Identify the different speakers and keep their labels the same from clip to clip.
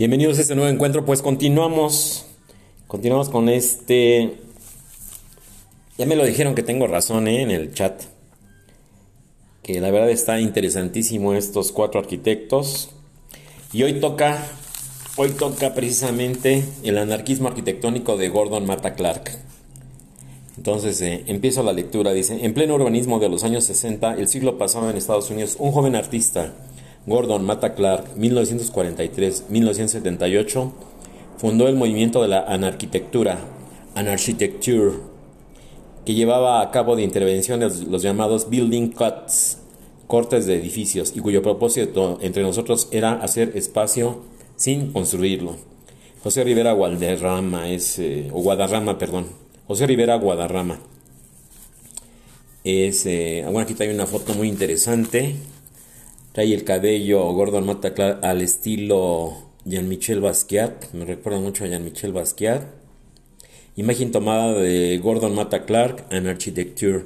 Speaker 1: Bienvenidos a este nuevo encuentro. Pues continuamos. Continuamos con este. Ya me lo dijeron que tengo razón ¿eh? en el chat. Que la verdad está interesantísimo estos cuatro arquitectos. Y hoy toca. Hoy toca precisamente el anarquismo arquitectónico de Gordon Matta Clark. Entonces eh, empiezo la lectura. Dice: En pleno urbanismo de los años 60, el siglo pasado en Estados Unidos, un joven artista Gordon Matta Clark, 1943-1978, fundó el movimiento de la anarquitectura, Anarchitecture, que llevaba a cabo de intervenciones los llamados building cuts, cortes de edificios, y cuyo propósito entre nosotros era hacer espacio sin construirlo. José Rivera Guadarrama es, eh, o Guadarrama, perdón, José Rivera Guadarrama. Es, eh, aquí hay una foto muy interesante Trae el cabello Gordon Mata al estilo Jean-Michel Basquiat. Me recuerda mucho a Jean-Michel Basquiat. Imagen tomada de Gordon Mata Clark and Architecture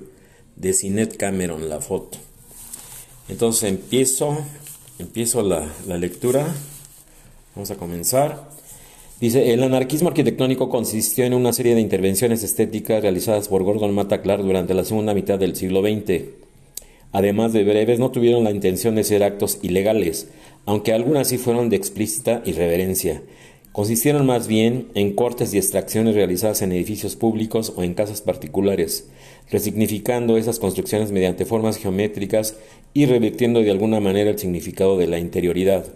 Speaker 1: de Sinet Cameron, la foto. Entonces empiezo, empiezo la, la lectura. Vamos a comenzar. Dice, el anarquismo arquitectónico consistió en una serie de intervenciones estéticas realizadas por Gordon Mata Clark durante la segunda mitad del siglo XX además de breves, no tuvieron la intención de ser actos ilegales, aunque algunas sí fueron de explícita irreverencia. Consistieron más bien en cortes y extracciones realizadas en edificios públicos o en casas particulares, resignificando esas construcciones mediante formas geométricas y revirtiendo de alguna manera el significado de la interioridad,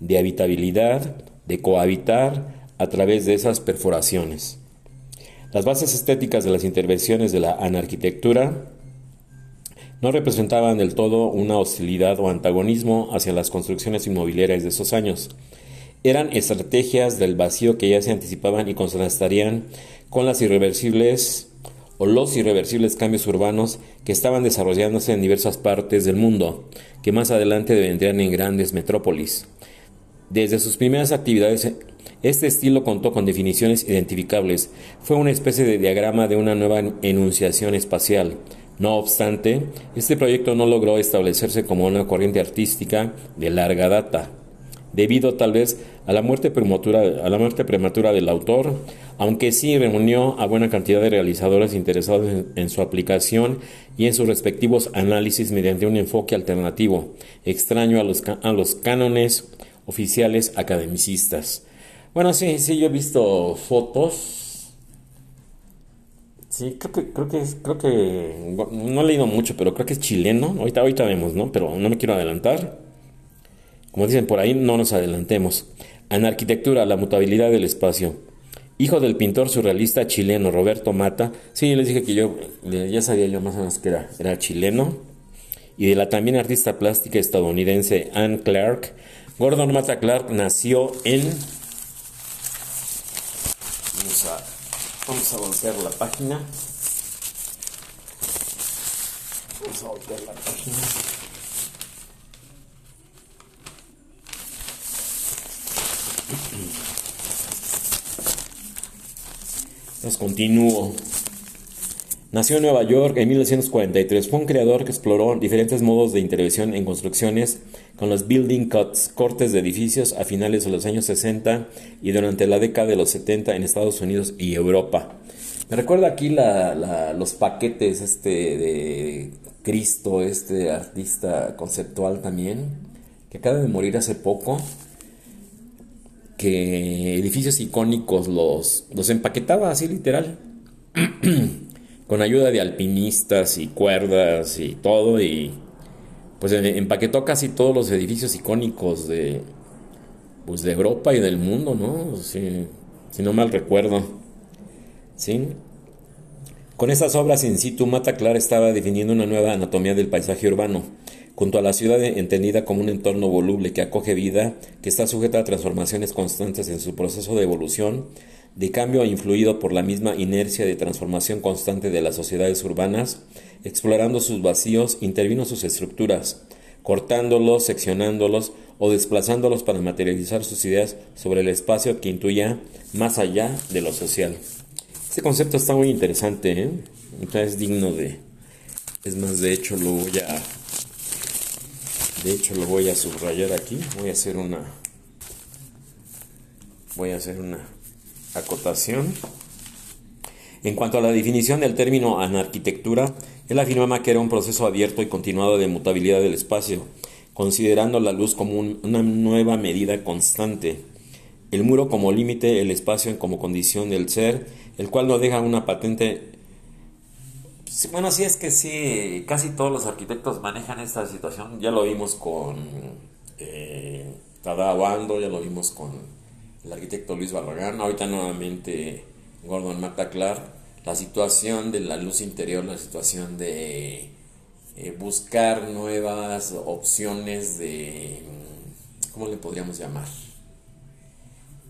Speaker 1: de habitabilidad, de cohabitar a través de esas perforaciones. Las bases estéticas de las intervenciones de la anarquitectura no representaban del todo una hostilidad o antagonismo hacia las construcciones inmobiliarias de esos años. Eran estrategias del vacío que ya se anticipaban y contrastarían con las irreversibles o los irreversibles cambios urbanos que estaban desarrollándose en diversas partes del mundo, que más adelante vendrían en grandes metrópolis. Desde sus primeras actividades, este estilo contó con definiciones identificables. Fue una especie de diagrama de una nueva enunciación espacial, no obstante, este proyecto no logró establecerse como una corriente artística de larga data, debido tal vez a la muerte prematura, a la muerte prematura del autor, aunque sí reunió a buena cantidad de realizadores interesados en, su aplicación y en sus respectivos análisis mediante un enfoque alternativo, extraño a los, a los cánones oficiales academicistas. Bueno, sí, sí, yo he visto fotos Sí, creo que, creo que, creo que, no he leído mucho, pero creo que es chileno. Ahorita, ahorita vemos, ¿no? Pero no me quiero adelantar. Como dicen por ahí, no nos adelantemos. Anarquitectura, la mutabilidad del espacio. Hijo del pintor surrealista chileno Roberto Mata. Sí, les dije que yo, ya sabía yo más o menos que era, era chileno. Y de la también artista plástica estadounidense Anne Clark. Gordon Mata Clark nació en Vamos a voltear la página. Vamos a voltear la página. Entonces continúo. Nació en Nueva York en 1943. Fue un creador que exploró diferentes modos de intervención en construcciones con los building cuts, cortes de edificios a finales de los años 60 y durante la década de los 70 en Estados Unidos y Europa. Me recuerda aquí los paquetes este de Cristo, este artista conceptual también, que acaba de morir hace poco, que edificios icónicos los, los empaquetaba así literal, con ayuda de alpinistas y cuerdas y todo, y pues empaquetó casi todos los edificios icónicos de, pues de Europa y del mundo, ¿no? Si, si no mal recuerdo. ¿Sí? Con estas obras in situ, Mata Clara estaba definiendo una nueva anatomía del paisaje urbano, junto a la ciudad entendida como un entorno voluble que acoge vida, que está sujeta a transformaciones constantes en su proceso de evolución, de cambio influido por la misma inercia de transformación constante de las sociedades urbanas, explorando sus vacíos, intervino sus estructuras, cortándolos, seccionándolos o desplazándolos para materializar sus ideas sobre el espacio que intuya más allá de lo social. Este concepto está muy interesante, ¿eh? es digno de... Es más, de hecho lo voy a... De hecho lo voy a subrayar aquí, voy a hacer una voy a hacer una acotación. En cuanto a la definición del término anarquitectura, él afirmaba que era un proceso abierto y continuado de mutabilidad del espacio, considerando la luz como una nueva medida constante, el muro como límite, el espacio como condición del ser, el cual no deja una patente. Bueno, sí es que sí, casi todos los arquitectos manejan esta situación, ya lo vimos con eh, Tada ya lo vimos con el arquitecto Luis Barragán, ahorita nuevamente Gordon Mataclar, la situación de la luz interior, la situación de eh, buscar nuevas opciones de, ¿cómo le podríamos llamar?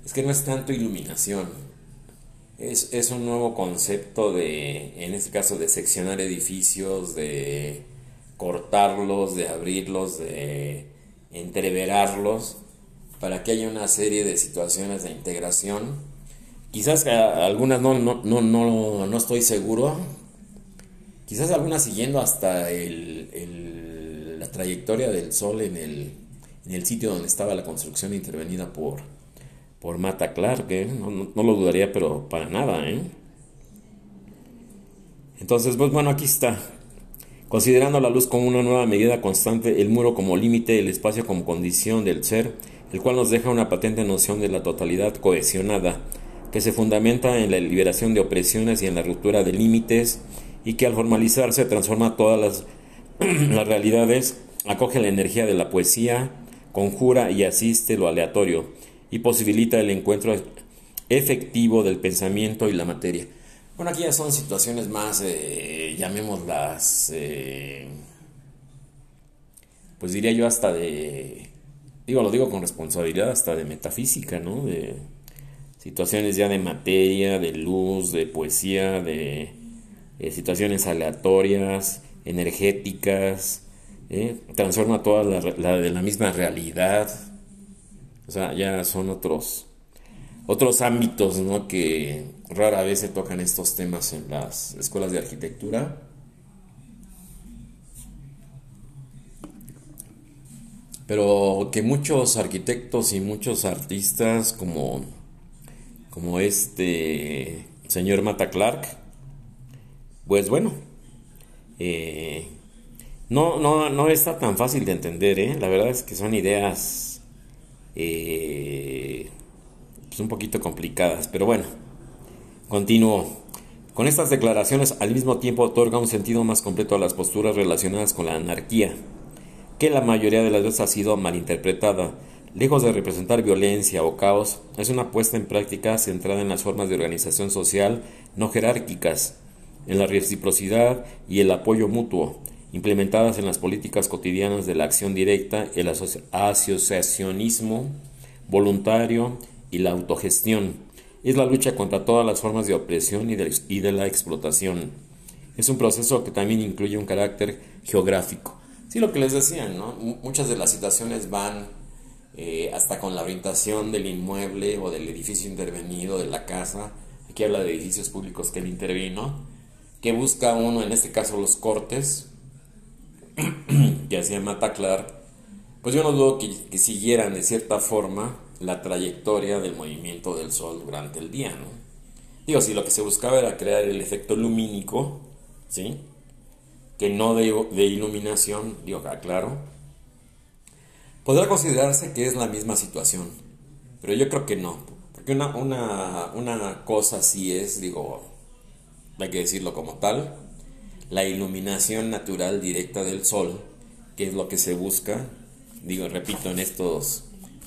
Speaker 1: Es que no es tanto iluminación, es, es un nuevo concepto de, en este caso, de seccionar edificios, de cortarlos, de abrirlos, de entreverarlos, para que haya una serie de situaciones de integración Quizás algunas no, no, no, no, no estoy seguro. Quizás algunas siguiendo hasta el, la trayectoria del Sol en el, en el sitio donde estaba la construcción intervenida por, por Mata Clark. ¿eh? No, lo dudaría, pero para nada. ¿eh? Entonces, pues bueno, aquí está. Considerando la luz como una nueva medida constante, el muro como límite, el espacio como condición del ser, el cual nos deja una patente noción de la totalidad cohesionada que se fundamenta en la liberación de opresiones y en la ruptura de límites y que al formalizarse transforma todas las, realidades, acoge la energía de la poesía, conjura y asiste lo aleatorio y posibilita el encuentro efectivo del pensamiento y la materia. Bueno, aquí ya son situaciones más, eh, llamémoslas, eh, pues diría yo hasta de, digo, lo digo con responsabilidad, hasta de metafísica, ¿no? De, situaciones ya de materia, de luz, de poesía, de eh, situaciones aleatorias, energéticas, ¿eh? transforma toda la, de la misma realidad. O sea, ya son otros, otros ámbitos ¿no? que rara vez se tocan estos temas en las escuelas de arquitectura. Pero que muchos arquitectos y muchos artistas como como este señor Mata Clark, pues bueno, eh, no, no, no está tan fácil de entender, ¿eh? la verdad es que son ideas eh, pues un poquito complicadas, pero bueno, continúo. Con estas declaraciones al mismo tiempo otorga un sentido más completo a las posturas relacionadas con la anarquía, que la mayoría de las veces ha sido malinterpretada Lejos de representar violencia o caos, es una puesta en práctica centrada en las formas de organización social no jerárquicas, en la reciprocidad y el apoyo mutuo, implementadas en las políticas cotidianas de la acción directa, el asociacionismo voluntario y la autogestión. Es la lucha contra todas las formas de opresión y de, la explotación. Es un proceso que también incluye un carácter geográfico. Sí, lo que les decía, ¿no? Muchas de las situaciones van eh, hasta con la orientación del inmueble o del edificio intervenido, de la casa. Aquí habla de edificios públicos que él intervino, que busca uno, en este caso los cortes, que hacía Mata Clark. Pues yo no dudo que, siguieran de cierta forma la trayectoria del movimiento del sol durante el día, ¿no? Digo, si lo que se buscaba era crear el efecto lumínico, ¿sí? Que no de, iluminación, digo, claro, Podrá considerarse que es la misma situación, pero yo creo que no, porque una, una, una cosa sí es, digo, hay que decirlo como tal, la iluminación natural directa del sol, que es lo que se busca, digo, repito, en estos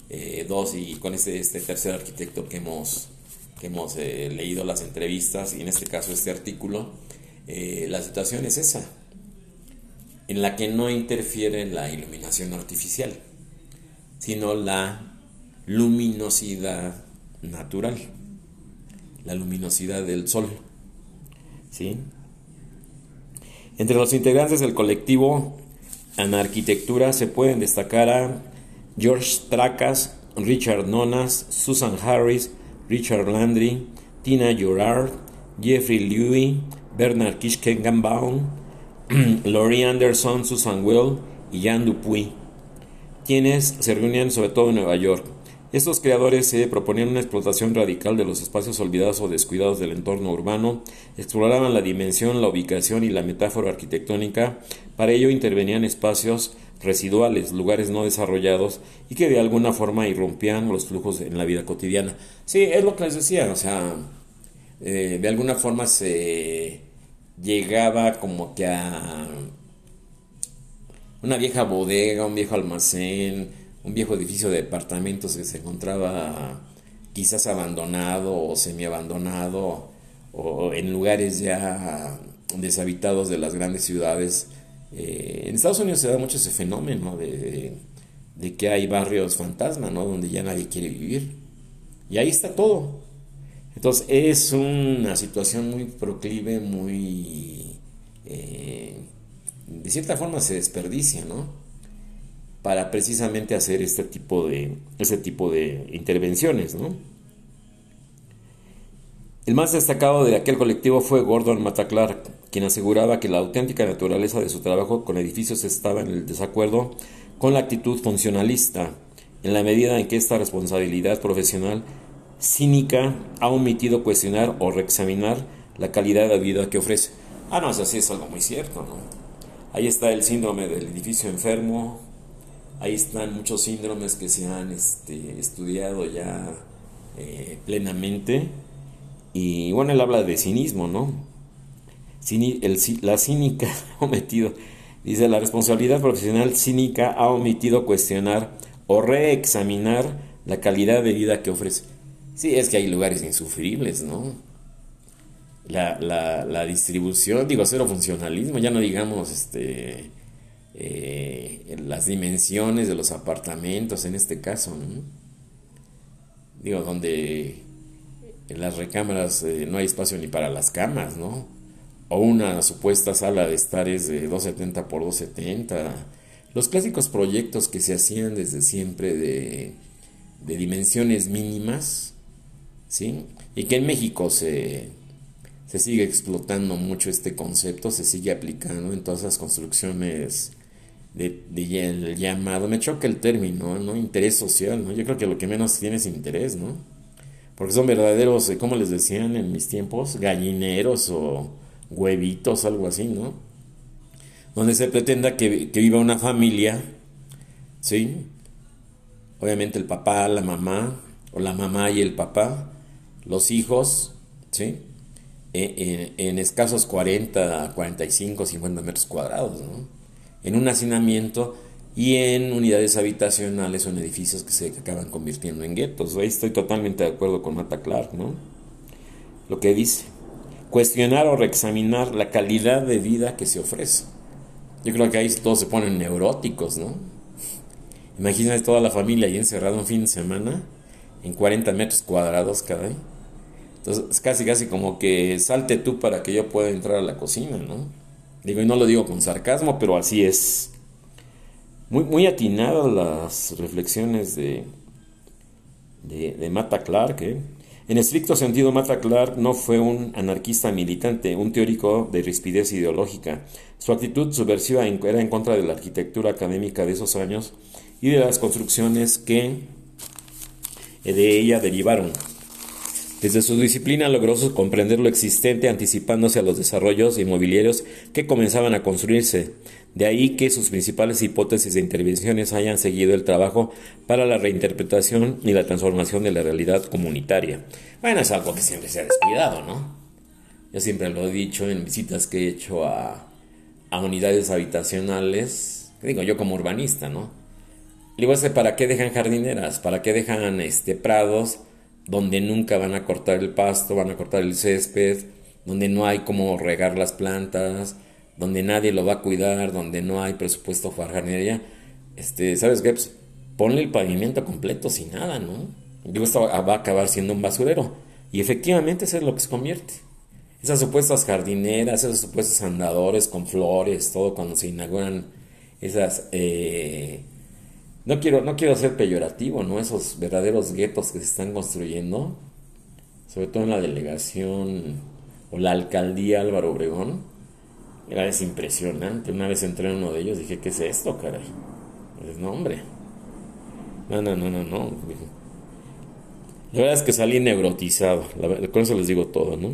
Speaker 1: eh, dos y con este, este tercer arquitecto que hemos, que hemos eh, leído las entrevistas y en este caso este artículo, eh, la situación es esa, en la que no interfiere la iluminación artificial sino la luminosidad natural, la luminosidad del sol. ¿sí? Entre los integrantes del colectivo Anarquitectura se pueden destacar a George Tracas, Richard Nonas, Susan Harris, Richard Landry, Tina Gerard, Jeffrey Louis, Bernard Kischkenbaum, Laurie Anderson, Susan Will y Jan Dupuy quienes se reunían sobre todo en Nueva York. Estos creadores se proponían una explotación radical de los espacios olvidados o descuidados del entorno urbano, exploraban la dimensión, la ubicación y la metáfora arquitectónica, para ello intervenían espacios residuales, lugares no desarrollados y que de alguna forma irrumpían los flujos en la vida cotidiana. Sí, es lo que les decía, o sea, eh, de alguna forma se llegaba como que a una vieja bodega, un viejo almacén, un viejo edificio de departamentos que se encontraba quizás abandonado o semiabandonado o en lugares ya deshabitados de las grandes ciudades. Eh, en Estados Unidos se da mucho ese fenómeno de, que hay barrios fantasma, ¿no? Donde ya nadie quiere vivir. Y ahí está todo. Entonces es una situación muy proclive, muy... Eh, de cierta forma se desperdicia, ¿no? para precisamente hacer este tipo de, ese tipo de intervenciones. ¿no? El más destacado de aquel colectivo fue Gordon Mataclar, quien aseguraba que la auténtica naturaleza de su trabajo con edificios estaba en el desacuerdo con la actitud funcionalista, en la medida en que esta responsabilidad profesional cínica ha omitido cuestionar o reexaminar la calidad de vida que ofrece. Ah, no, eso sí es algo muy cierto, ¿no? Ahí está el síndrome del edificio enfermo, Ahí están muchos síndromes que se han este, estudiado ya eh, plenamente. Y bueno, él habla de cinismo, ¿no? la cínica ha omitido, dice, la responsabilidad profesional cínica ha omitido cuestionar o reexaminar la calidad de vida que ofrece. Sí, es que hay lugares insufribles, ¿no? La, la, la distribución, digo, cero funcionalismo, ya no digamos, este, eh, las dimensiones de los apartamentos en este caso, digo, donde en las recámaras eh, no hay espacio ni para las camas, ¿no? O una supuesta sala de estares de 270 por 270. Los clásicos proyectos que se hacían desde siempre de, de dimensiones mínimas, ¿sí? Y que en México se, se sigue explotando mucho este concepto, se sigue aplicando en todas las construcciones de, el llamado, me choca el término, ¿no? Interés social, ¿no? Yo creo que lo que menos tiene es interés, ¿no? Porque son verdaderos, eh, como les decían en mis tiempos, gallineros o huevitos, algo así, ¿no? Donde se pretenda que, que viva una familia, ¿sí? Obviamente el papá, la mamá, o la mamá y el papá, los hijos, ¿sí? En, escasos 40, 45, 50 metros cuadrados, ¿no? en un hacinamiento y en unidades habitacionales o en edificios que se acaban convirtiendo en guetos. Ahí estoy totalmente de acuerdo con Mata Clark, ¿no? Lo que dice, cuestionar o reexaminar la calidad de vida que se ofrece. Yo creo que ahí todos se ponen neuróticos, ¿no? Imagínate toda la familia ahí encerrada un fin de semana en 40 metros cuadrados cada día. Entonces, es casi, casi como que salte tú para que yo pueda entrar a la cocina, ¿no? Digo, y no lo digo con sarcasmo, pero así es. Muy, muy atinadas las reflexiones de, de, Mata Clark. ¿eh? En estricto sentido, Mata Clark no fue un anarquista militante, un teórico de rispidez ideológica. Su actitud subversiva era en contra de la arquitectura académica de esos años y de las construcciones que de ella derivaron. Desde su disciplina logró comprender lo existente anticipándose a los desarrollos inmobiliarios que comenzaban a construirse. De ahí que sus principales hipótesis de intervenciones hayan seguido el trabajo para la reinterpretación y la transformación de la realidad comunitaria. Bueno, es algo que siempre se ha descuidado, ¿no? Yo siempre lo he dicho en visitas que he hecho a, unidades habitacionales, digo yo como urbanista, ¿no? Digo, ¿para qué dejan jardineras? ¿Para qué dejan este, prados? Donde nunca van a cortar el pasto, van a cortar el césped, donde no hay cómo regar las plantas, donde nadie lo va a cuidar, donde no hay presupuesto para jardinería, este, ¿sabes qué? Pues, ponle el pavimento completo sin nada, ¿no? Digo, esto va a acabar siendo un basurero. Y efectivamente eso es lo que se convierte. Esas supuestas jardineras, esos supuestos andadores con flores, todo cuando se inauguran esas eh, no quiero, no quiero ser peyorativo, ¿no? Esos verdaderos guetos que se están construyendo, sobre todo en la delegación o la alcaldía Álvaro Obregón, era es impresionante. Una vez entré en uno de ellos dije, ¿qué es esto, caray? Pues no, hombre. No, no, no, no, no. La verdad es que salí neurotizado, con eso les digo todo, ¿no?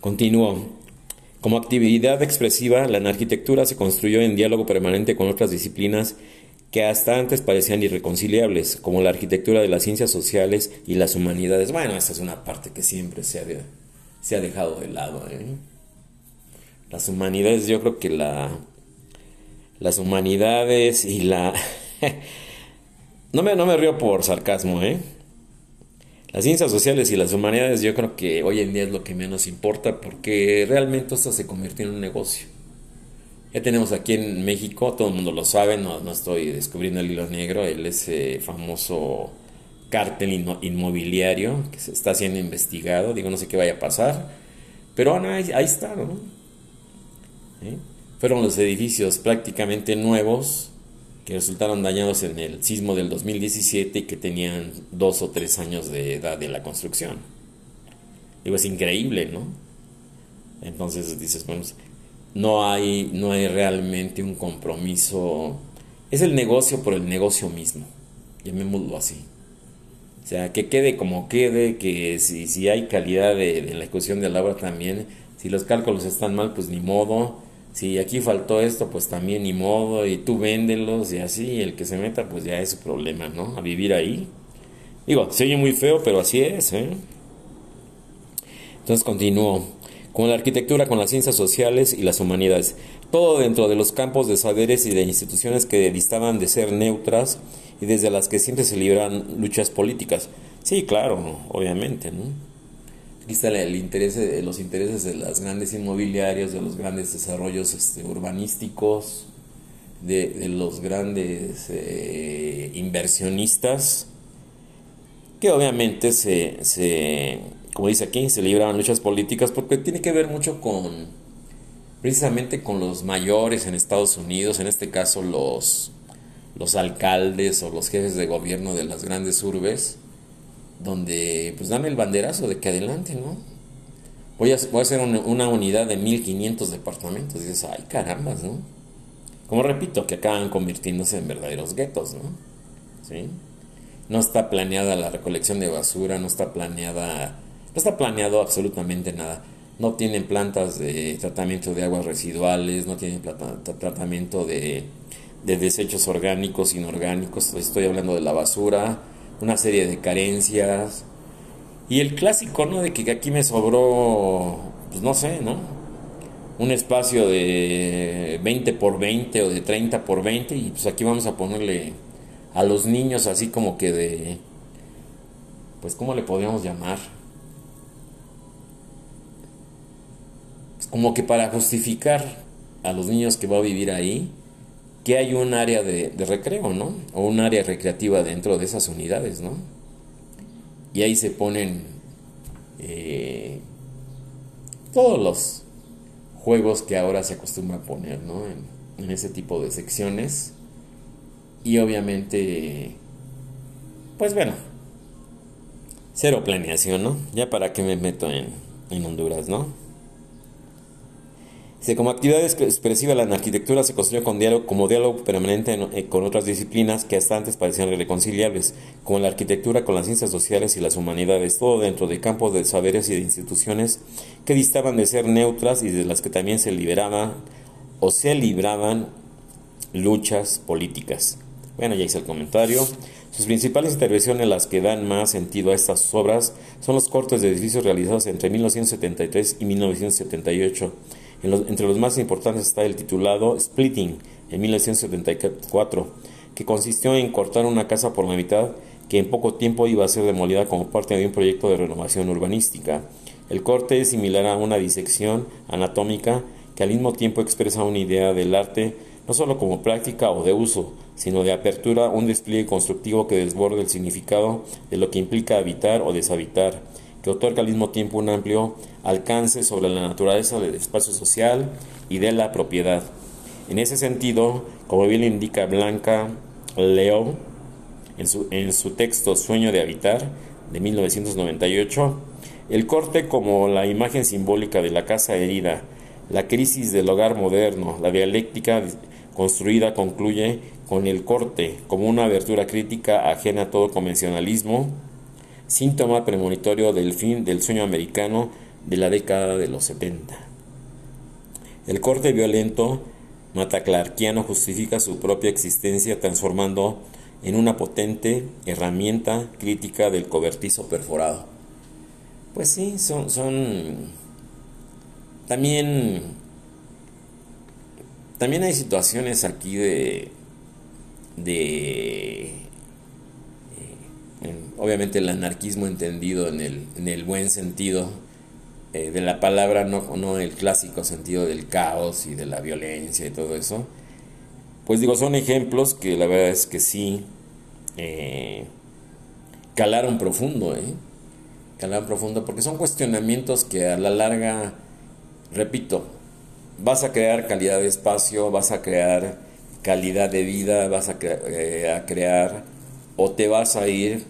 Speaker 1: Continúo. Como actividad expresiva, la arquitectura se construyó en diálogo permanente con otras disciplinas que hasta antes parecían irreconciliables, como la arquitectura de las ciencias sociales y las humanidades. Bueno, esa es una parte que siempre se ha, dejado de lado. ¿eh? Las humanidades, yo creo que la, las humanidades y la... no, me, no me río por sarcasmo, ¿eh? Las ciencias sociales y las humanidades yo creo que hoy en día es lo que menos importa porque realmente esto se convirtió en un negocio. Ya tenemos aquí en México, todo el mundo lo sabe, no, no estoy descubriendo el hilo negro, el ese famoso cártel inmobiliario que se está siendo investigado, digo no sé qué vaya a pasar, pero bueno, ahí, está, ¿no? ¿Eh? Fueron los edificios prácticamente nuevos que resultaron dañados en el sismo del 2017 y que tenían dos o tres años de edad de la construcción. Digo, es increíble, ¿no? Entonces dices, bueno, no hay, no hay realmente un compromiso. Es el negocio por el negocio mismo, llamémoslo así. O sea, que quede como quede, que si, si hay calidad de, de la ejecución de la obra también, si los cálculos están mal, pues ni modo si aquí faltó esto, pues también ni modo, y tú véndelos y así, el que se meta, pues ya es su problema, ¿no? A vivir ahí. Digo, se oye muy feo, pero así es, ¿eh? Entonces continúo. Con la arquitectura, con las ciencias sociales y las humanidades. Todo dentro de los campos de saberes y de instituciones que distaban de ser neutras y desde las que siempre se libran luchas políticas. Sí, claro, obviamente, ¿no? Está el interés, los intereses de las grandes inmobiliarias, de los grandes desarrollos este, urbanísticos, de, los grandes eh, inversionistas, que obviamente se, como dice aquí, se libran luchas políticas porque tiene que ver mucho con, precisamente con los mayores en Estados Unidos, en este caso los, los alcaldes o los jefes de gobierno de las grandes urbes, donde pues dame el banderazo de que adelante, ¿no? Voy a, voy a hacer una, unidad de 1500 departamentos. Y dices, ay carambas, ¿no? Como repito, que acaban convirtiéndose en verdaderos guetos, ¿no? ¿Sí? No está planeada la recolección de basura, no está planeada, no está planeado absolutamente nada. No tienen plantas de tratamiento de aguas residuales, no tienen tratamiento de, de desechos orgánicos, inorgánicos. Estoy hablando de la basura, una serie de carencias. Y el clásico, ¿no? De que aquí me sobró, pues no sé, ¿no? Un espacio de 20 por 20 o de 30 por 20 y pues aquí vamos a ponerle a los niños así como que de, pues ¿cómo le podríamos llamar? Pues como que para justificar a los niños que va a vivir ahí, que hay un área de, recreo, ¿no? O un área recreativa dentro de esas unidades, ¿no? Y ahí se ponen eh, todos los juegos que ahora se acostumbra a poner, ¿no? En, ese tipo de secciones. Y obviamente, pues bueno, cero planeación, ¿no? Ya para qué me meto en, en Honduras, ¿no? Como actividad expresiva la arquitectura se construyó con diálogo, como diálogo permanente eh, con otras disciplinas que hasta antes parecían irreconciliables, como la arquitectura con las ciencias sociales y las humanidades, todo dentro de campos de saberes y de instituciones que distaban de ser neutras y de las que también se liberaban o se libraban luchas políticas. Bueno, ya hice el comentario. Sus principales intervenciones, las que dan más sentido a estas obras, son los cortes de edificios realizados entre 1973 y 1978 entre los más importantes está el titulado Splitting en 1974, que consistió en cortar una casa por la mitad que en poco tiempo iba a ser demolida como parte de un proyecto de renovación urbanística. El corte es similar a una disección anatómica que al mismo tiempo expresa una idea del arte no solo como práctica o de uso, sino de apertura, un despliegue constructivo que desborde el significado de lo que implica habitar o deshabitar, que otorga al mismo tiempo un amplio alcance sobre la naturaleza del espacio social y de la propiedad. En ese sentido, como bien indica Blanca Leo en su, en su texto Sueño de Habitar de 1998, el corte como la imagen simbólica de la casa herida, la crisis del hogar moderno, la dialéctica construida concluye con el corte, como una abertura crítica ajena a todo convencionalismo, síntoma premonitorio del fin del sueño americano de la década de los 70. El corte violento mataclarquiano justifica su propia existencia transformando en una potente herramienta crítica del cobertizo perforado. Pues sí, son, son también también hay situaciones aquí de de obviamente el anarquismo entendido en el, en el buen sentido eh, de la palabra, no, no el clásico sentido del caos y de la violencia y todo eso. Pues digo, son ejemplos que la verdad es que sí eh, calaron profundo, ¿eh? Calaron profundo, porque son cuestionamientos que a la larga, repito, vas a crear calidad de espacio, vas a crear calidad de vida, vas a, eh, a crear o te vas a ir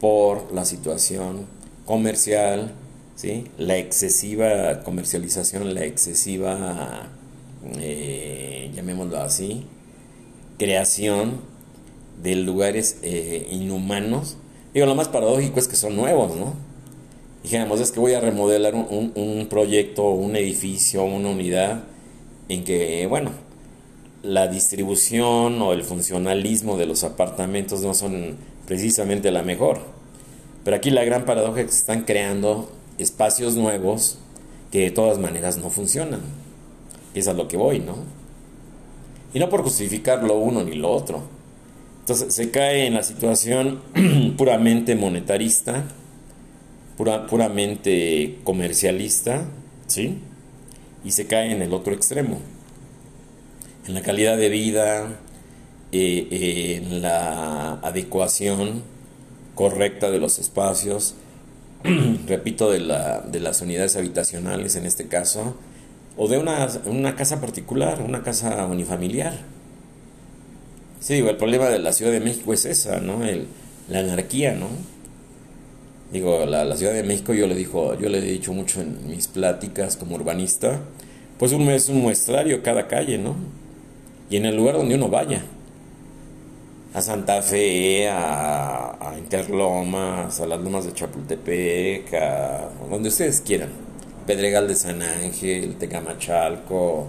Speaker 1: por la situación comercial, ¿sí? la excesiva comercialización, la excesiva, eh, llamémoslo así, creación de lugares eh, inhumanos. Digo, lo más paradójico es que son nuevos, ¿no? Dijéramos, es que voy a remodelar un, un proyecto, un edificio, una unidad, en que, bueno, la distribución o el funcionalismo de los apartamentos no son precisamente la mejor. Pero aquí la gran paradoja es que están creando espacios nuevos que de todas maneras no funcionan. Es a lo que voy, ¿no? Y no por justificar lo uno ni lo otro. Entonces se cae en la situación puramente monetarista, pura, puramente comercialista, ¿sí? Y se cae en el otro extremo. En la calidad de vida, eh, en la adecuación correcta de los espacios, repito, de, la, de, las unidades habitacionales en este caso, o de una, una casa particular, una casa unifamiliar. Sí, digo, el problema de la Ciudad de México es esa, ¿no? El, la anarquía, ¿no? Digo, la, la, Ciudad de México, yo le, dijo, yo le he dicho mucho en mis pláticas como urbanista, pues un, es un muestrario cada calle, ¿no? Y en el lugar donde uno vaya a Santa Fe, a, Interlomas, a las Lomas de Chapultepec, a donde ustedes quieran. Pedregal de San Ángel, Tecamachalco,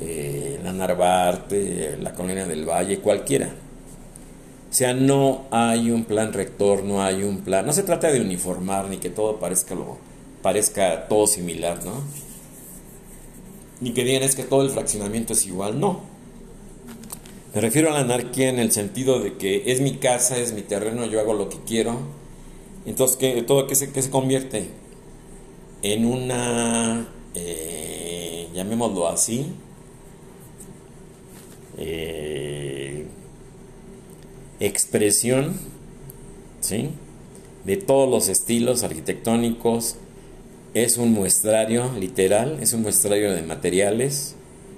Speaker 1: eh, la Narvarte, la Colonia del Valle, cualquiera. O sea, no hay un plan rector, no hay un plan. No se trata de uniformar ni que todo parezca lo parezca todo similar, ¿no? Ni que digan es que todo el fraccionamiento es igual, no me refiero a la anarquía en el sentido de que es mi casa, es mi terreno, yo hago lo que quiero. Entonces, ¿qué, ¿todo qué se, se convierte? En una, eh, llamémoslo así, eh, expresión, ¿sí? De todos los estilos arquitectónicos. Es un muestrario literal, es un muestrario de materiales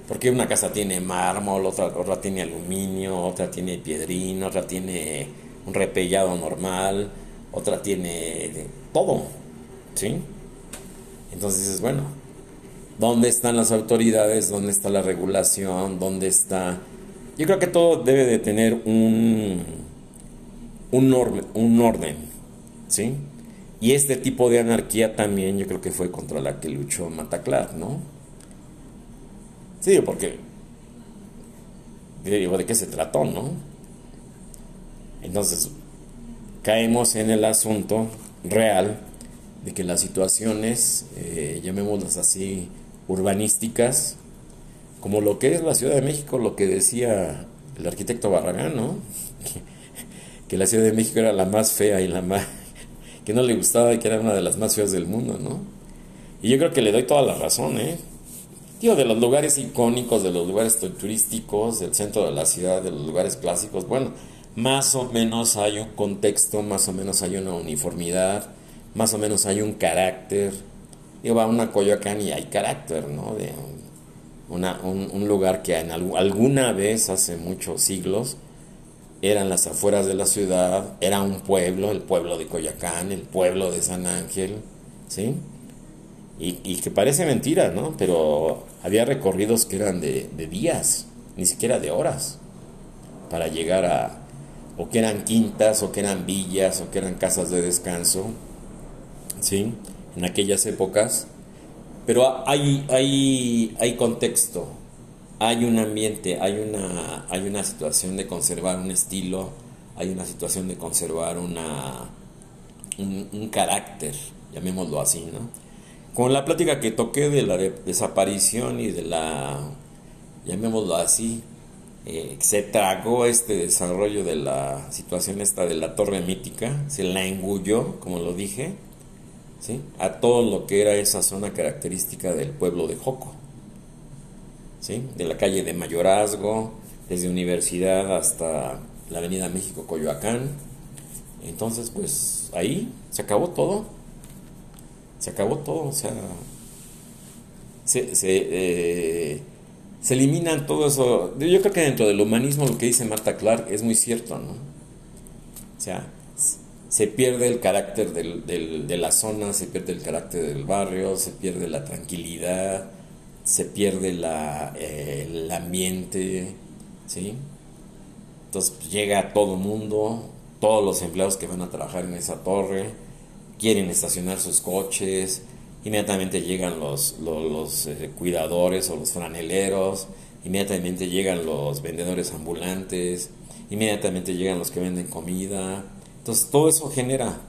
Speaker 1: porque una casa tiene mármol, otra, otra tiene aluminio, otra tiene piedrín, otra tiene un repellado normal, otra tiene todo, ¿sí? Entonces dices, bueno, ¿dónde están las autoridades? ¿Dónde está la regulación? ¿Dónde está...? Yo creo que todo debe de tener un, un, un orden, ¿sí? Y este tipo de anarquía también yo creo que fue contra la que luchó Mataclar, ¿no? Sí, porque digo, ¿de qué se trató, no? Entonces, caemos en el asunto real de que las situaciones, eh, llamémoslas así, urbanísticas, como lo que es la Ciudad de México, lo que decía el arquitecto Barragán, ¿no? Que, la Ciudad de México era la más fea y la más... que no le gustaba y que era una de las más feas del mundo, ¿no? Y yo creo que le doy toda la razón, ¿eh? Digo, de los lugares icónicos, de los lugares turísticos, del centro de la ciudad, de los lugares clásicos, bueno, más o menos hay un contexto, más o menos hay una uniformidad, más o menos hay un carácter. Digo, va a una Coyoacán y hay carácter, ¿no? De un, lugar que en alguna vez, hace muchos siglos, eran las afueras de la ciudad, era un pueblo, el pueblo de Coyoacán, el pueblo de San Ángel, ¿sí? Y, que parece mentira, ¿no? Pero había recorridos que eran de, días, ni siquiera de horas, para llegar a, o que eran quintas, o que eran villas, o que eran casas de descanso, ¿sí? En aquellas épocas. Pero hay, hay, hay contexto, hay un ambiente, hay una, hay una situación de conservar un estilo, hay una situación de conservar una, un, carácter, llamémoslo así, ¿no? Con la plática que toqué de la desaparición y de la, llamémoslo así, eh, se tragó este desarrollo de la situación esta de la torre mítica, se la engulló, como lo dije, ¿sí? a todo lo que era esa zona característica del pueblo de Joco, ¿sí? de la calle de Mayorazgo, desde Universidad hasta la Avenida México Coyoacán. Entonces, pues ahí se acabó todo. Se acabó todo, o sea, se, se, eh, se eliminan todo eso. Yo creo que dentro del humanismo lo que dice Marta Clark es muy cierto, ¿no? O sea, se pierde el carácter del, de la zona, se pierde el carácter del barrio, se pierde la tranquilidad, se pierde la, eh, el ambiente, ¿sí? Entonces llega todo mundo, todos los empleados que van a trabajar en esa torre, quieren estacionar sus coches, inmediatamente llegan los, eh, cuidadores o los franeleros, inmediatamente llegan los vendedores ambulantes, inmediatamente llegan los que venden comida. Entonces todo eso genera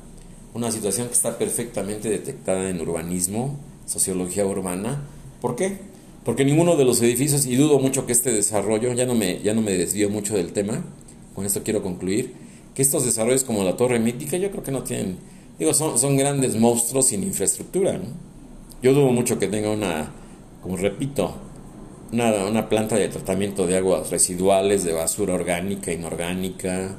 Speaker 1: una situación que está perfectamente detectada en urbanismo, sociología urbana. ¿Por qué? Porque ninguno de los edificios, y dudo mucho que este desarrollo, ya no me, ya no me desvío mucho del tema, con esto quiero concluir, que estos desarrollos como la Torre Mítica yo creo que no tienen, digo, son, son grandes monstruos sin infraestructura, ¿no? Yo dudo mucho que tenga una, como repito, una, una planta de tratamiento de aguas residuales, de basura orgánica, inorgánica,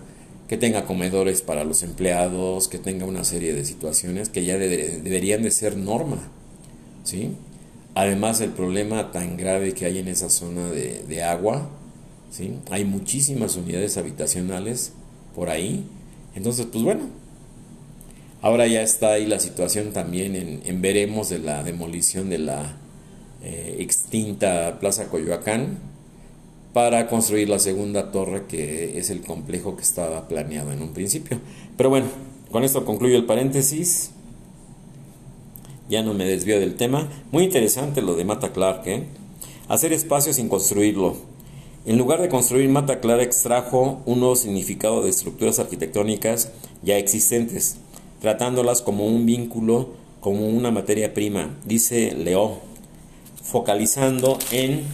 Speaker 1: que tenga comedores para los empleados, que tenga una serie de situaciones que ya deberían de ser norma. Además, el problema tan grave que hay en esa zona de, agua, hay muchísimas unidades habitacionales por ahí. Entonces, pues bueno, ahora ya está ahí la situación también en, veremos de la demolición de la eh, extinta Plaza Coyoacán para construir la segunda torre que es el complejo que estaba planeado en un principio. Pero bueno, con esto concluyo el paréntesis ya no me desvío del tema. Muy interesante lo de Mata Clark, ¿eh? Hacer espacio sin construirlo. En lugar de construir, Mata Clark extrajo un nuevo significado de estructuras arquitectónicas ya existentes, tratándolas como un vínculo, como una materia prima, dice Leo, focalizando en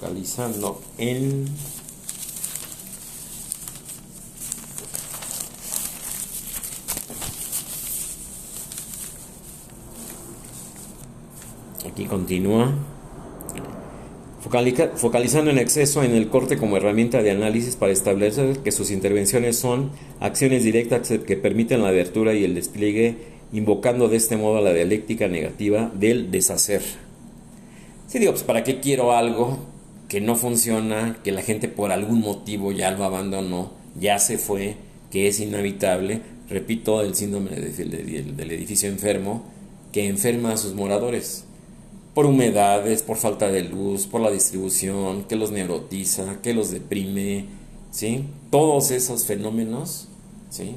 Speaker 1: focalizando en Aquí continúa. Focalizando en exceso en el corte como herramienta de análisis para establecer que sus intervenciones son acciones directas que permiten la abertura y el despliegue, invocando de este modo la dialéctica negativa del deshacer. Si digo, pues ¿para qué quiero algo que no funciona, que la gente por algún motivo ya lo abandonó, ya se fue, que es inhabitable? Repito, el síndrome del edificio enfermo, que enferma a sus moradores por humedades, por falta de luz, por la distribución, que los neurotiza, que los deprime, ¿sí? Todos esos fenómenos, ¿sí?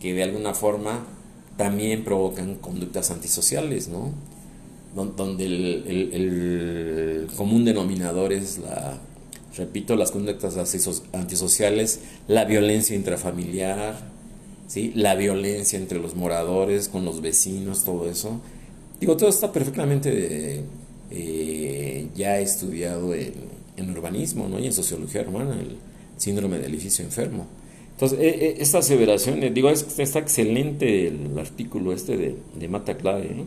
Speaker 1: Que de alguna forma también provocan conductas antisociales, ¿no? Donde el, común denominador es la, repito, las conductas antisociales, la violencia intrafamiliar, ¿sí? la violencia entre los moradores, con los vecinos, todo eso. Digo, todo está perfectamente eh, ya estudiado en, urbanismo ¿no? y en sociología urbana, el síndrome del edificio enfermo. Entonces, eh, eh, esta aseveración, digo, está excelente el artículo este de, de Mata Clave.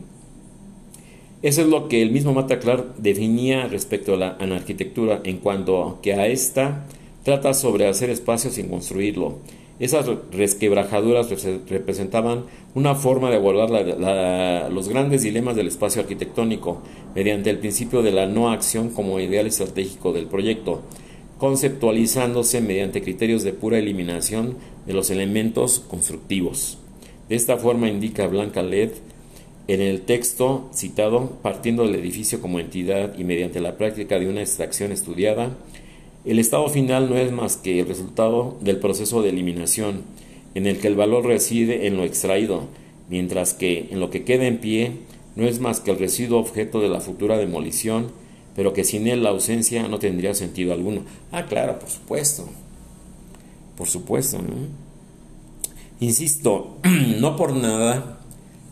Speaker 1: Eso es lo que el mismo Mata Clark definía respecto a la, a la, arquitectura en cuanto que a esta trata sobre hacer espacio sin construirlo esas resquebrajaduras representaban una forma de abordar los grandes dilemas del espacio arquitectónico mediante el principio de la no acción como ideal estratégico del proyecto, conceptualizándose mediante criterios de pura eliminación de los elementos constructivos. De esta forma, indica Blanca Led, en el texto citado, partiendo del edificio como entidad y mediante la práctica de una extracción estudiada, el estado final no es más que el resultado del proceso de eliminación, en el que el valor reside en lo extraído, mientras que en lo que queda en pie no es más que el residuo objeto de la futura demolición, pero que sin él la ausencia no tendría sentido alguno. Ah, claro, por supuesto. Por supuesto, ¿no? Insisto, no por nada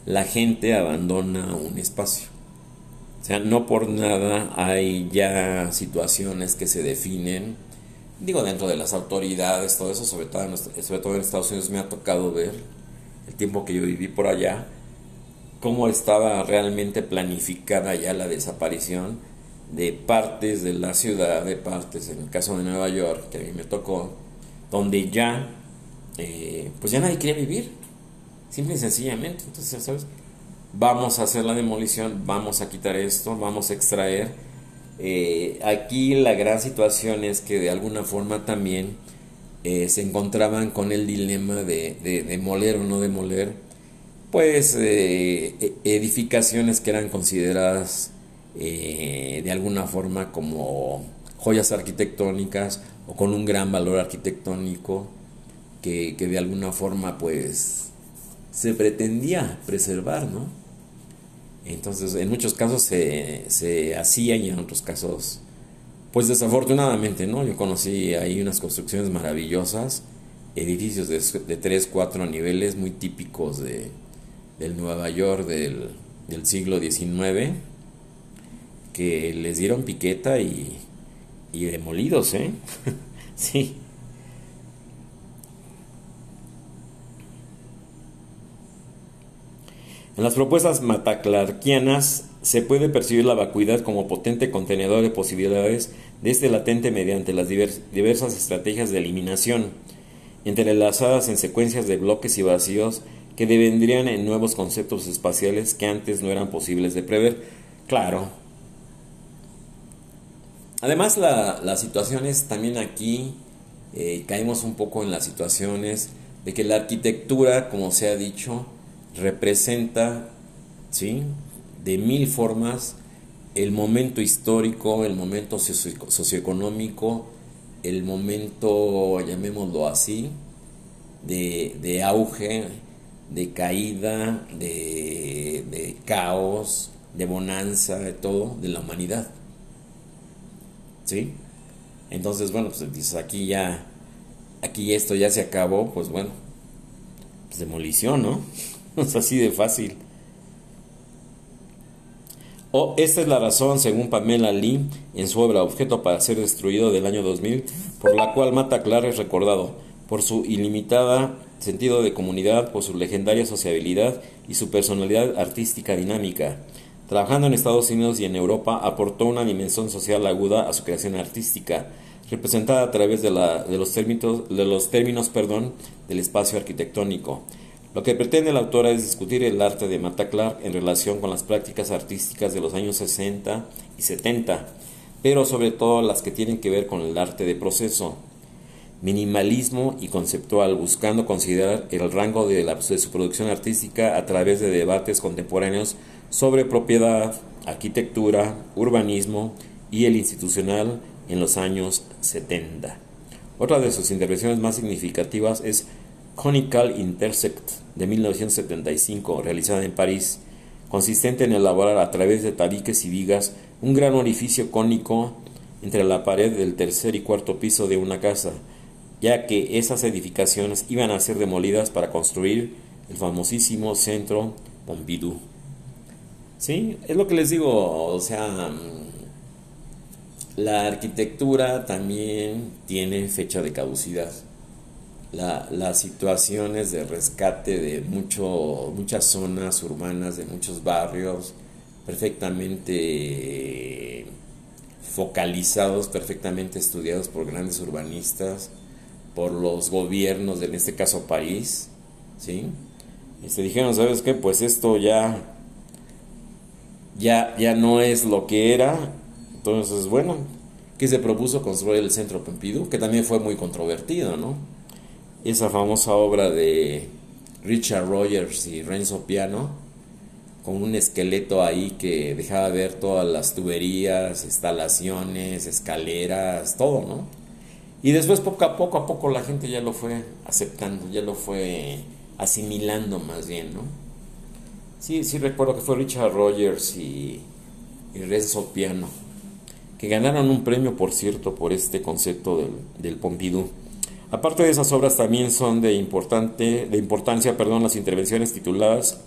Speaker 1: la gente abandona un espacio. O sea, no por nada hay ya situaciones que se definen, digo, dentro de las autoridades, todo eso, sobre todo, en, sobre todo en Estados Unidos me ha tocado ver, el tiempo que yo viví por allá, cómo estaba realmente planificada ya la desaparición de partes de la ciudad, de partes, en el caso de Nueva York, que a mí me tocó, donde ya, eh, pues ya nadie quería vivir Simple y sencillamente. Entonces, ¿sabes? Vamos a hacer la demolición, vamos a quitar esto, vamos a extraer. Eh, aquí la gran situación es que de alguna forma también eh, se encontraban con el dilema de, demoler o no demoler, pues eh, e, edificaciones que eran consideradas de alguna forma como joyas arquitectónicas o con un gran valor arquitectónico que, que de alguna forma pues se pretendía preservar, ¿no? Entonces, en muchos casos se, se hacía y en otros casos, pues desafortunadamente, ¿no? Yo conocí ahí unas construcciones maravillosas, edificios de, de 3, 4 niveles muy típicos de, del Nueva York del, del siglo XIX, que les dieron piqueta y, y demolidos, ¿eh? sí. En las propuestas mataclarquianas se puede percibir la vacuidad como potente contenedor de posibilidades de este latente mediante las diversas estrategias de eliminación, entrelazadas en secuencias de bloques y vacíos que devendrían en nuevos conceptos espaciales que antes no eran posibles de prever. Claro. Además, la, las situaciones también aquí eh, caemos un poco en las situaciones de que la arquitectura, como se ha dicho, representa, ¿sí? De mil formas el momento histórico, el momento socioeconómico, el momento, llamémoslo así, de, auge, de caída, de, de, caos, de bonanza, de todo, de la humanidad. ¿Sí? Entonces, bueno, pues dices, aquí ya, aquí esto ya se acabó, pues bueno, pues demolición, ¿no? Es así de fácil. O esta es la razón, según Pamela Lee, en su obra Objeto para ser destruido del año 2000, por la cual Mata Clara es recordado, por su ilimitada sentido de comunidad, por su legendaria sociabilidad y su personalidad artística dinámica. Trabajando en Estados Unidos y en Europa, aportó una dimensión social aguda a su creación artística, representada a través de, la, de los términos, de los términos perdón, del espacio arquitectónico. Lo que pretende la autora es discutir el arte de Martha Clark en relación con las prácticas artísticas de los años 60 y 70, pero sobre todo las que tienen que ver con el arte de proceso, minimalismo y conceptual, buscando considerar el rango de, de su producción artística a través de debates contemporáneos sobre propiedad, arquitectura, urbanismo y el institucional en los años 70. Otra de sus intervenciones más significativas es Conical Intersect de 1975, realizada en París, consistente en elaborar a través de tabiques y vigas un gran orificio cónico entre la pared del tercer y cuarto piso de una casa, ya que esas edificaciones iban a ser demolidas para construir el famosísimo centro Pompidou. ¿Sí? Es lo que les digo, o sea, la arquitectura también tiene fecha de caducidad las situaciones de rescate de mucho, muchas zonas urbanas, de muchos barrios, perfectamente focalizados, perfectamente estudiados por grandes urbanistas, por los gobiernos, en este caso país, ¿sí? Y se dijeron, ¿sabes qué? Pues esto ya, ya, ya no es lo que era. Entonces, bueno, que se propuso construir el centro Pompidou, que también fue muy controvertido, ¿no? Esa famosa obra de Richard Rogers y Renzo Piano, con un esqueleto ahí que dejaba ver todas las tuberías, instalaciones, escaleras, todo, ¿no? Y después poco a poco a poco la gente ya lo fue aceptando, ya lo fue asimilando más bien, ¿no? Sí, sí recuerdo que fue Richard Rogers y, y Renzo Piano, que ganaron un premio, por cierto, por este concepto del, del Pompidou. Aparte de esas obras también son de, importante, de importancia perdón, las intervenciones tituladas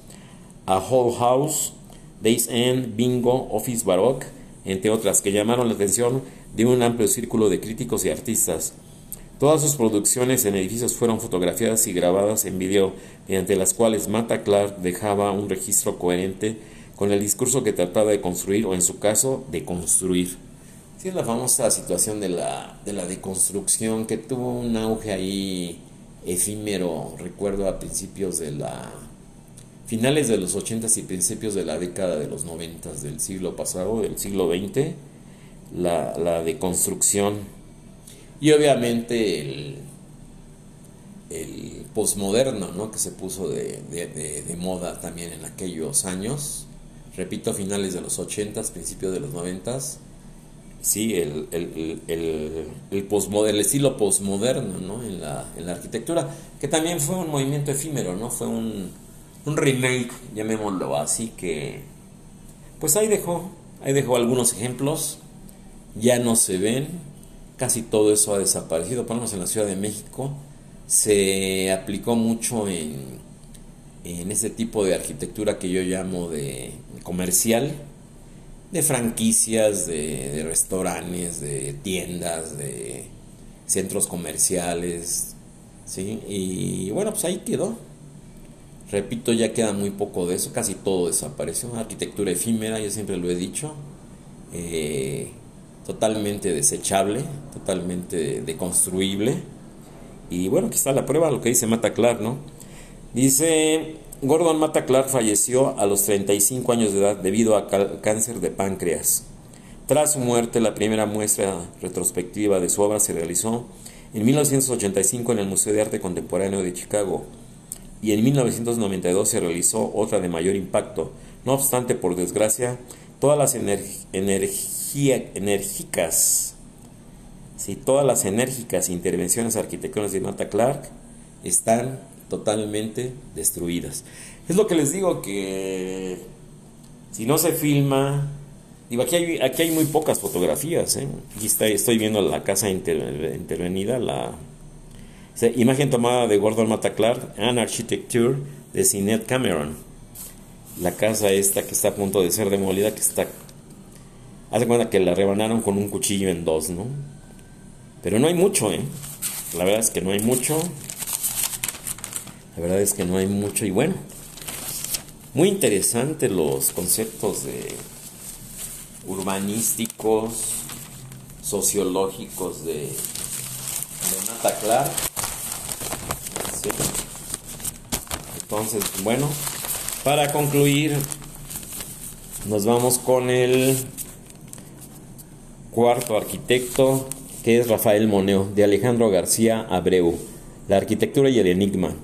Speaker 1: A Whole House, Days End, Bingo, Office Baroque, entre otras, que llamaron la atención de un amplio círculo de críticos y artistas. Todas sus producciones en edificios fueron fotografiadas y grabadas en video, mediante las cuales Mata Clark dejaba un registro coherente con el discurso que trataba de construir o en su caso de construir. Sí, la famosa situación de la, de la deconstrucción que tuvo un auge ahí efímero, recuerdo a principios de la finales de los 80 y principios de la década de los 90 del siglo pasado, del siglo XX, la, la deconstrucción y obviamente el, el posmoderno, ¿no? que se puso de, de, moda también en aquellos años, repito, finales de los 80, principios de los 90. Sí, el, el, el, el, estilo posmoderno ¿no? en, la, en la arquitectura, que también fue un movimiento efímero, ¿no? fue un, un remake, llamémoslo así, que pues ahí dejó, ahí dejó algunos ejemplos, ya no se ven, casi todo eso ha desaparecido, por lo menos en la Ciudad de México, se aplicó mucho en, en ese tipo de arquitectura que yo llamo de comercial, de franquicias, de, restaurantes, de tiendas, de centros comerciales, ¿sí? Y bueno, pues ahí quedó. Repito, ya queda muy poco de eso, casi todo desapareció. Arquitectura efímera, yo siempre lo he dicho. Eh, totalmente desechable, totalmente deconstruible. Y bueno, aquí está la prueba, lo que dice Mata Clark, ¿no? Dice, Gordon Mata Clark falleció a los 35 años de edad debido a cáncer de páncreas. Tras su muerte, la primera muestra retrospectiva de su obra se realizó en 1985 en el Museo de Arte Contemporáneo de Chicago y en 1992 se realizó otra de mayor impacto. No obstante, por desgracia, todas las enérgicas, todas las enérgicas intervenciones arquitectónicas de Mata Clark están totalmente destruidas. Es lo que les digo que si no se filma, digo, aquí hay, aquí hay muy pocas fotografías, ¿eh? aquí estoy viendo la casa intervenida, la imagen tomada de Gordon Mata Clark, An Architecture de Sinet Cameron. La casa esta que está a punto de ser demolida, que está Hace cuenta que la rebanaron con un cuchillo en dos, ¿no? Pero no hay mucho, ¿eh? La verdad es que no hay mucho. La verdad es que no hay mucho. Y bueno, muy interesante los conceptos de urbanísticos, sociológicos de, de Nata Clark. Entonces, bueno, para concluir, nos vamos con el Cuarto arquitecto, que es Rafael Moneo, de Alejandro García Abreu, La arquitectura y el enigma.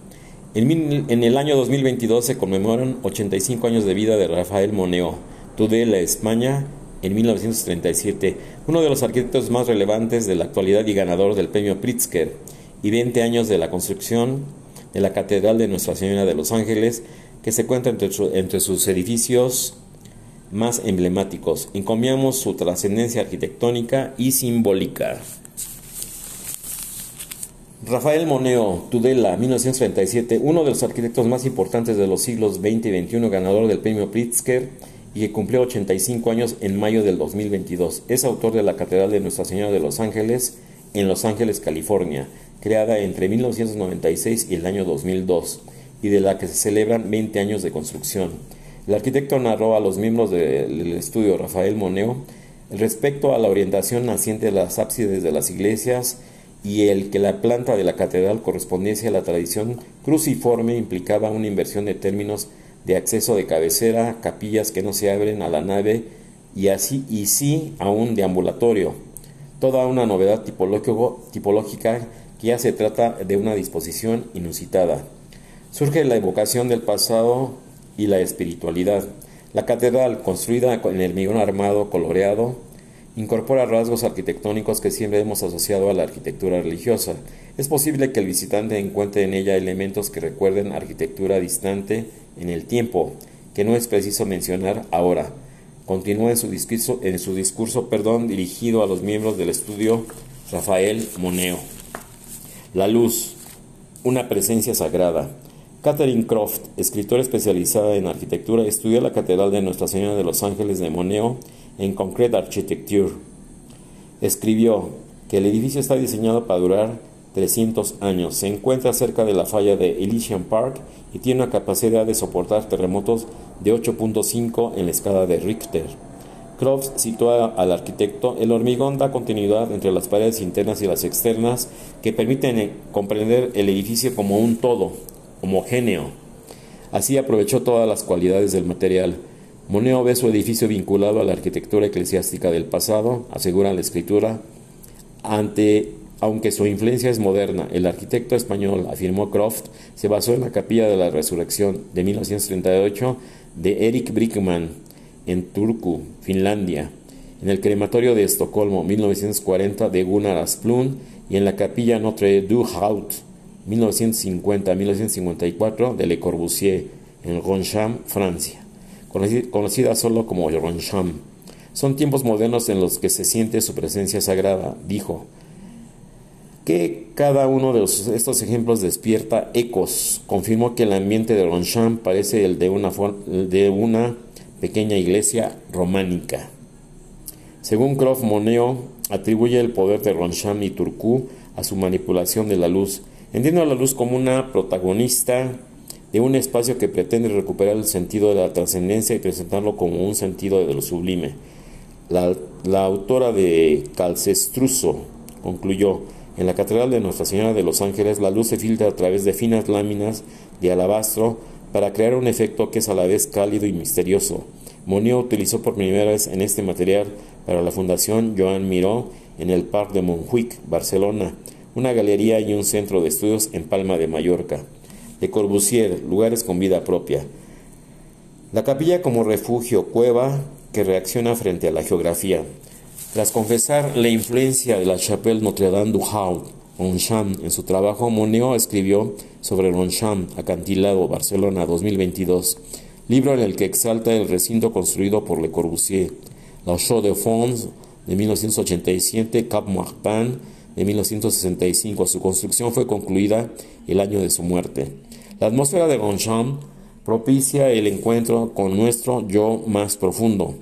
Speaker 1: En, el año 2022 se conmemoran 85 años de vida de Rafael Moneo, Tudela, España, en 1937, uno de los arquitectos más relevantes de la actualidad y ganador del premio Pritzker, y 20 años de la construcción de la Catedral de Nuestra Señora de los Ángeles, que se cuenta entre, entre sus edificios más emblemáticos. Encomiamos su trascendencia arquitectónica y simbólica. Rafael Moneo, Tudela, 1937, uno de los arquitectos más importantes de los siglos XX y XXI, ganador del premio Pritzker y que cumplió 85 años en mayo del 2022. Es autor de la Catedral de Nuestra Señora de los Ángeles en Los Ángeles, California, creada entre 1996 y el año 2002, y de la que se celebran 20 años de construcción. El arquitecto narró a los miembros del estudio Rafael Moneo respecto a la orientación naciente de las ábsides de las iglesias y el que la planta de la catedral correspondiese a la tradición cruciforme implicaba una inversión de términos de acceso de cabecera, capillas que no se abren a la nave y así y sí a un deambulatorio. Toda una novedad tipológica que ya se trata de una disposición inusitada. Surge la evocación del pasado y la espiritualidad. La catedral, construida en el hormigón armado coloreado, incorpora rasgos arquitectónicos que siempre hemos asociado a la arquitectura religiosa. Es posible que el visitante encuentre en ella elementos que recuerden arquitectura distante en el tiempo, que no es preciso mencionar ahora. Continúa en su discurso, en su discurso perdón, dirigido a los miembros del estudio Rafael Moneo. La luz, una presencia sagrada. Catherine Croft, escritora especializada en arquitectura, estudió la Catedral de Nuestra Señora de los Ángeles de Moneo en Concrete Architecture. Escribió que el edificio está diseñado para durar 300 años. Se encuentra cerca de la falla de Elysian Park y tiene una capacidad de soportar terremotos de 8.5 en la escala de Richter. Croft citó al arquitecto, el hormigón da continuidad entre las paredes internas y las externas que permiten comprender el edificio como un todo, homogéneo. Así aprovechó todas las cualidades del material. Moneo ve su edificio vinculado a la arquitectura eclesiástica del pasado, asegura la escritura, ante aunque su influencia es moderna, el arquitecto español, afirmó Croft, se basó en la Capilla de la Resurrección de 1938 de Eric Brickman en Turku, Finlandia, en el crematorio de Estocolmo 1940 de Gunnar Asplund y en la Capilla Notre du Haut 1950-1954 de Le Corbusier en Roncham, Francia, conocida solo como Roncham. Son tiempos modernos en los que se siente su presencia sagrada, dijo que cada uno de estos ejemplos despierta ecos. Confirmó que el ambiente de Ronchamp parece el de una, de una pequeña iglesia románica. Según Croft Moneo, atribuye el poder de Ronchamp y Turku a su manipulación de la luz. Entiendo a la luz como una protagonista de un espacio que pretende recuperar el sentido de la trascendencia y presentarlo como un sentido de lo sublime. La, autora de Calcestruso concluyó, en la Catedral de Nuestra Señora de los Ángeles, la luz se filtra a través de finas láminas de alabastro para crear un efecto que es a la vez cálido y misterioso. Monio utilizó por primera vez en este material para la Fundación Joan Miró en el Parc de Montjuic, Barcelona, una galería y un centro de estudios en Palma de Mallorca. Le Corbusier, lugares con vida propia. La capilla como refugio, cueva que reacciona frente a la geografía. Tras confesar la influencia de la Chapelle Notre-Dame du Haut, Ronchamp, en su trabajo, Moneo escribió sobre Ronchamp, Acantilado, Barcelona, 2022, libro en el que exalta el recinto construido por Le Corbusier, La Chaux de Fonds, de 1987, Cap Martin, de 1965. Su construcción fue concluida el año de su muerte. La atmósfera de Ronchamp propicia el encuentro con nuestro yo más profundo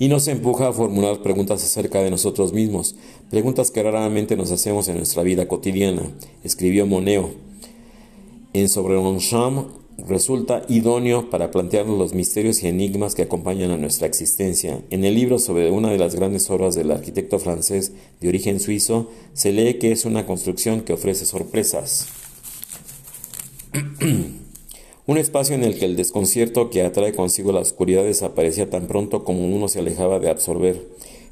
Speaker 1: y nos empuja a formular preguntas acerca de nosotros mismos, preguntas que raramente nos hacemos en nuestra vida cotidiana, escribió Moneo. En Sobre Longchamp resulta idóneo para plantearnos los misterios y enigmas que acompañan a nuestra existencia. En el libro sobre una de las grandes obras del arquitecto francés de origen suizo, se lee que es una construcción que ofrece sorpresas. Un espacio en el que el desconcierto que atrae consigo la oscuridad desaparecía tan pronto como uno se alejaba de absorber,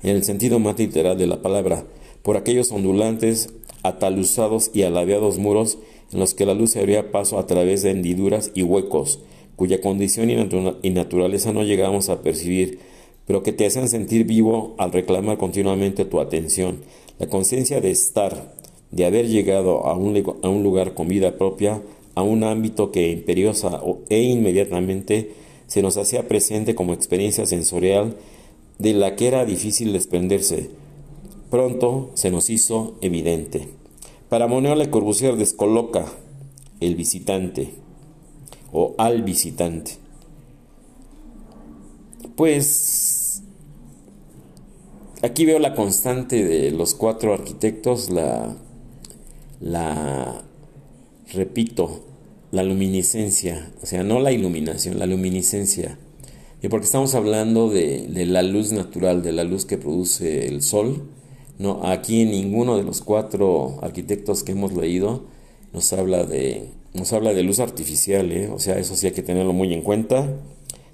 Speaker 1: en el sentido más literal de la palabra, por aquellos ondulantes, ataluzados y alabeados muros en los que la luz se abría paso a través de hendiduras y huecos, cuya condición y, naturaleza no llegamos a percibir, pero que te hacen sentir vivo al reclamar continuamente tu atención, la conciencia de estar, de haber llegado a un lugar con vida propia, a un ámbito que imperiosa e inmediatamente se nos hacía presente como experiencia sensorial de la que era difícil desprenderse. Pronto se nos hizo evidente. Para Moneo Le Corbusier descoloca el visitante o al visitante. Pues aquí veo la constante de los cuatro arquitectos, la, la repito, la luminiscencia, o sea, no la iluminación, la luminiscencia. Y porque estamos hablando de, la luz natural, de la luz que produce el sol. No, aquí ninguno de los cuatro arquitectos que hemos leído nos habla de, nos habla de luz artificial, ¿eh? o sea, eso sí hay que tenerlo muy en cuenta.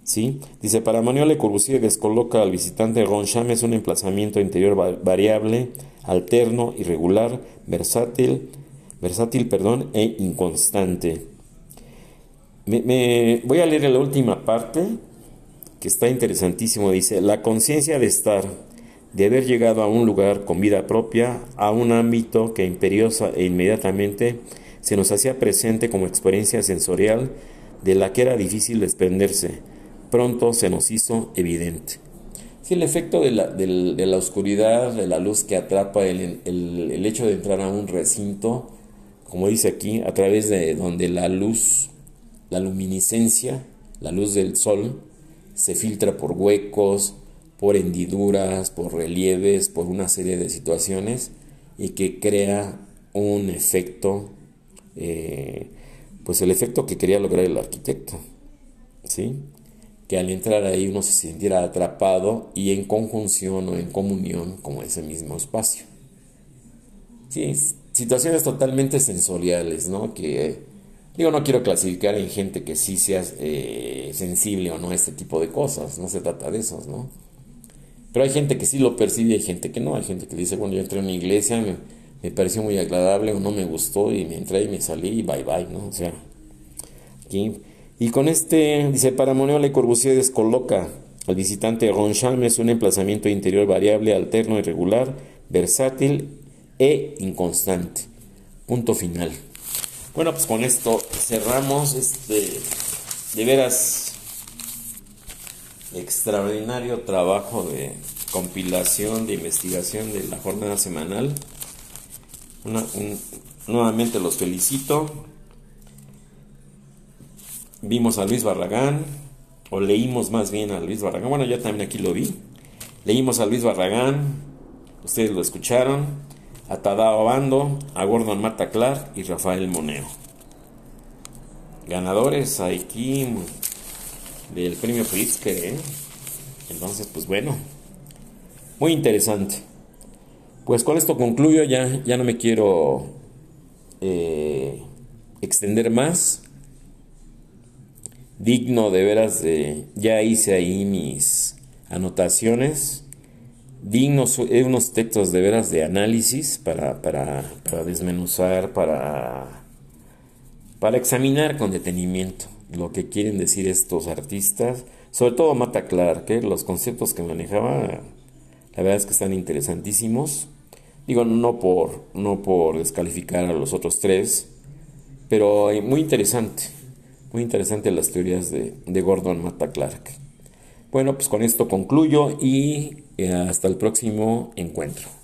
Speaker 1: ¿sí? Dice, para Manuel Le Corbusier descoloca al visitante Roncham es un emplazamiento interior variable, alterno, irregular, versátil, versátil perdón, e inconstante. Me, voy a leer la última parte, que está interesantísimo. Dice, la conciencia de estar, de haber llegado a un lugar con vida propia, a un ámbito que imperiosa e inmediatamente se nos hacía presente como experiencia sensorial de la que era difícil desprenderse, pronto se nos hizo evidente. Sí, el efecto de la, de la oscuridad, de la luz que atrapa el, el, el hecho de entrar a un recinto, como dice aquí, a través de donde la luz, la luminiscencia, la luz del sol, se filtra por huecos, por hendiduras, por relieves, por una serie de situaciones y que crea un efecto eh, pues el efecto que quería lograr el arquitecto, ¿sí? Que al entrar ahí uno se sintiera atrapado y en conjunción o en comunión con ese mismo espacio. Sí, situaciones totalmente sensoriales, ¿no? Que, digo, no quiero clasificar en gente que sí sea eh, sensible o no a este tipo de cosas, no se trata de eso, ¿no? Pero hay gente que sí lo percibe y hay gente que no, hay gente que dice, bueno, yo entré en una iglesia, me, me pareció muy agradable o no me gustó y me entré y me salí y bye bye, ¿no? O sea, aquí. Y con este, dice, para Moneo Le Corbusier descoloca al visitante Roncham es un emplazamiento interior variable, alterno, irregular, versátil e inconstante. Punto final. Bueno, pues con esto cerramos este, de veras, extraordinario trabajo de compilación, de investigación de la jornada semanal nuevamente los felicito. Vimos a Luis Barragán, o leímos más bien a Luis Barragán. Bueno, ya también aquí lo vi. Leímos a Luis Barragán, ustedes lo escucharon. A Tadao Bando, a Gordon Mata Clark y Rafael Moneo. Ganadores aquí del premio Pritzker, ¿eh? Entonces, pues bueno, muy interesante. Pues con esto concluyo, ya, ya no me quiero eh, extender más. Digno de veras de, ya hice ahí mis anotaciones. Dignos eh, unos textos de veras de análisis para, para, para desmenuzar, para, para examinar con detenimiento lo que quieren decir estos artistas, sobre todo Mata Clark, que los conceptos que manejaba, la verdad es que están interesantísimos. Digo, no por, no por descalificar a los otros tres, pero muy interesante, muy interesante las teorías de, de Gordon Mata Clark. Bueno, pues con esto concluyo y eh, hasta el próximo encuentro.